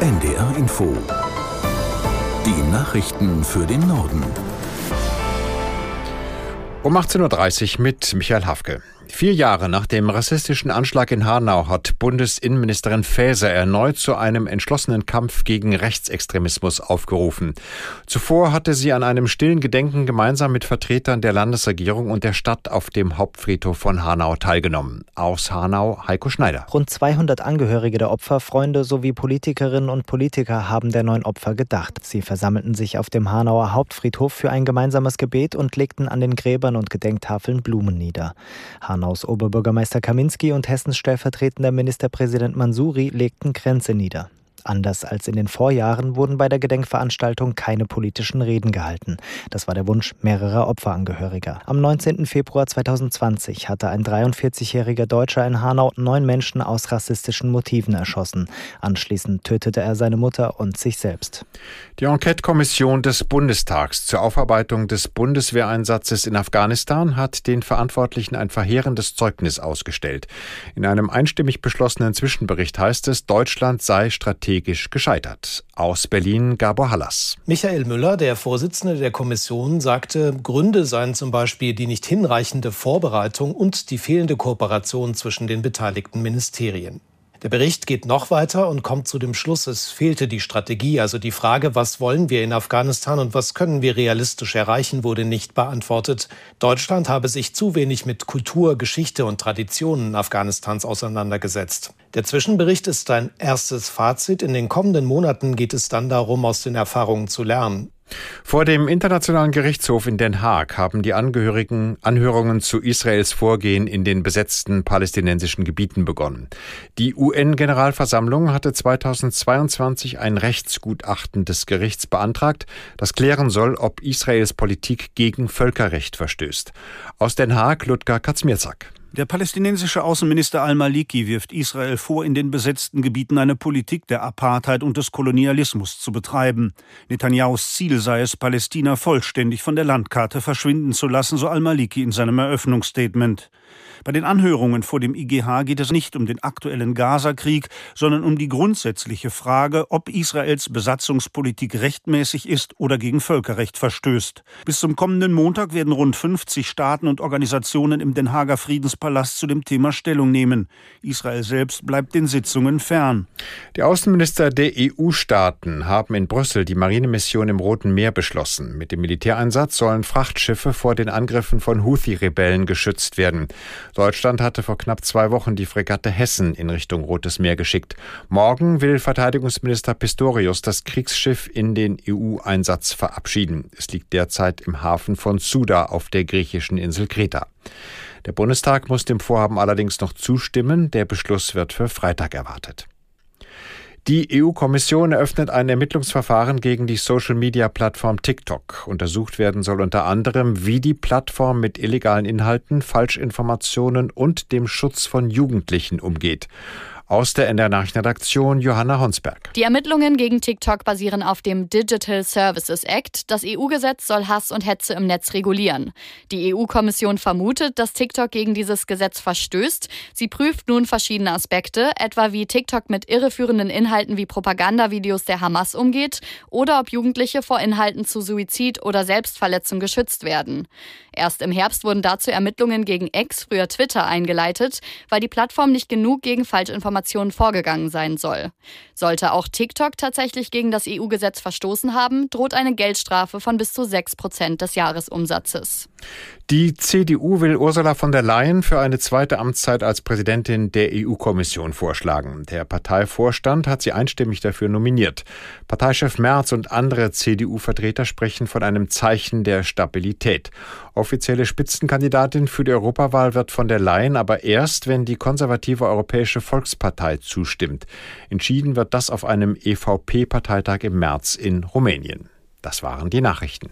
NDR Info. Die Nachrichten für den Norden. Um 18.30 Uhr mit Michael Hafke. Vier Jahre nach dem rassistischen Anschlag in Hanau hat Bundesinnenministerin Faeser erneut zu einem entschlossenen Kampf gegen Rechtsextremismus aufgerufen. Zuvor hatte sie an einem stillen Gedenken gemeinsam mit Vertretern der Landesregierung und der Stadt auf dem Hauptfriedhof von Hanau teilgenommen. Aus Hanau Heiko Schneider. Rund 200 Angehörige der Opfer, Freunde sowie Politikerinnen und Politiker haben der neuen Opfer gedacht. Sie versammelten sich auf dem Hanauer Hauptfriedhof für ein gemeinsames Gebet und legten an den Gräbern und Gedenktafeln Blumen nieder. Hanaus Oberbürgermeister Kaminski und Hessens stellvertretender Ministerpräsident Mansuri legten Grenze nieder. Anders als in den Vorjahren wurden bei der Gedenkveranstaltung keine politischen Reden gehalten. Das war der Wunsch mehrerer Opferangehöriger. Am 19. Februar 2020 hatte ein 43-jähriger Deutscher in Hanau neun Menschen aus rassistischen Motiven erschossen. Anschließend tötete er seine Mutter und sich selbst. Die Enquete-Kommission des Bundestags zur Aufarbeitung des Bundeswehreinsatzes in Afghanistan hat den Verantwortlichen ein verheerendes Zeugnis ausgestellt. In einem einstimmig beschlossenen Zwischenbericht heißt es, Deutschland sei strategisch strategisch gescheitert. Aus Berlin Gabor Hallas. Michael Müller, der Vorsitzende der Kommission, sagte, Gründe seien zum Beispiel die nicht hinreichende Vorbereitung und die fehlende Kooperation zwischen den beteiligten Ministerien. Der Bericht geht noch weiter und kommt zu dem Schluss, es fehlte die Strategie, also die Frage, was wollen wir in Afghanistan und was können wir realistisch erreichen, wurde nicht beantwortet. Deutschland habe sich zu wenig mit Kultur, Geschichte und Traditionen Afghanistans auseinandergesetzt. Der Zwischenbericht ist ein erstes Fazit. In den kommenden Monaten geht es dann darum, aus den Erfahrungen zu lernen. Vor dem Internationalen Gerichtshof in Den Haag haben die Angehörigen Anhörungen zu Israels Vorgehen in den besetzten palästinensischen Gebieten begonnen. Die UN-Generalversammlung hatte 2022 ein Rechtsgutachten des Gerichts beantragt, das klären soll, ob Israels Politik gegen Völkerrecht verstößt. Aus Den Haag Ludger Katzmierzak. Der palästinensische Außenminister al-Maliki wirft Israel vor, in den besetzten Gebieten eine Politik der Apartheid und des Kolonialismus zu betreiben. Netanyahus Ziel sei es, Palästina vollständig von der Landkarte verschwinden zu lassen, so al-Maliki in seinem Eröffnungsstatement. Bei den Anhörungen vor dem IGH geht es nicht um den aktuellen Gaza-Krieg, sondern um die grundsätzliche Frage, ob Israels Besatzungspolitik rechtmäßig ist oder gegen Völkerrecht verstößt. Bis zum kommenden Montag werden rund 50 Staaten und Organisationen im Den Haager Friedenspalast zu dem Thema Stellung nehmen. Israel selbst bleibt den Sitzungen fern. Die Außenminister der EU-Staaten haben in Brüssel die Marinemission im Roten Meer beschlossen. Mit dem Militäreinsatz sollen Frachtschiffe vor den Angriffen von Houthi-Rebellen geschützt werden. Deutschland hatte vor knapp zwei Wochen die Fregatte Hessen in Richtung Rotes Meer geschickt. Morgen will Verteidigungsminister Pistorius das Kriegsschiff in den EU-Einsatz verabschieden. Es liegt derzeit im Hafen von Suda auf der griechischen Insel Kreta. Der Bundestag muss dem Vorhaben allerdings noch zustimmen. Der Beschluss wird für Freitag erwartet. Die EU-Kommission eröffnet ein Ermittlungsverfahren gegen die Social-Media-Plattform TikTok. Untersucht werden soll unter anderem, wie die Plattform mit illegalen Inhalten, Falschinformationen und dem Schutz von Jugendlichen umgeht. Aus der NDR Nachrichtenredaktion Johanna Honsberg. Die Ermittlungen gegen TikTok basieren auf dem Digital Services Act. Das EU-Gesetz soll Hass und Hetze im Netz regulieren. Die EU-Kommission vermutet, dass TikTok gegen dieses Gesetz verstößt. Sie prüft nun verschiedene Aspekte, etwa wie TikTok mit irreführenden Inhalten wie Propagandavideos der Hamas umgeht oder ob Jugendliche vor Inhalten zu Suizid oder Selbstverletzung geschützt werden. Erst im Herbst wurden dazu Ermittlungen gegen X, früher Twitter, eingeleitet, weil die Plattform nicht genug gegen Falschinformationen Informationen vorgegangen sein soll. Sollte auch TikTok tatsächlich gegen das EU-Gesetz verstoßen haben, droht eine Geldstrafe von bis zu 6 Prozent des Jahresumsatzes. Die CDU will Ursula von der Leyen für eine zweite Amtszeit als Präsidentin der EU-Kommission vorschlagen. Der Parteivorstand hat sie einstimmig dafür nominiert. Parteichef Merz und andere CDU-Vertreter sprechen von einem Zeichen der Stabilität. Offizielle Spitzenkandidatin für die Europawahl wird von der Leyen aber erst, wenn die konservative Europäische Volkspartei zustimmt. Entschieden wird das auf einem EVP-Parteitag im März in Rumänien. Das waren die Nachrichten.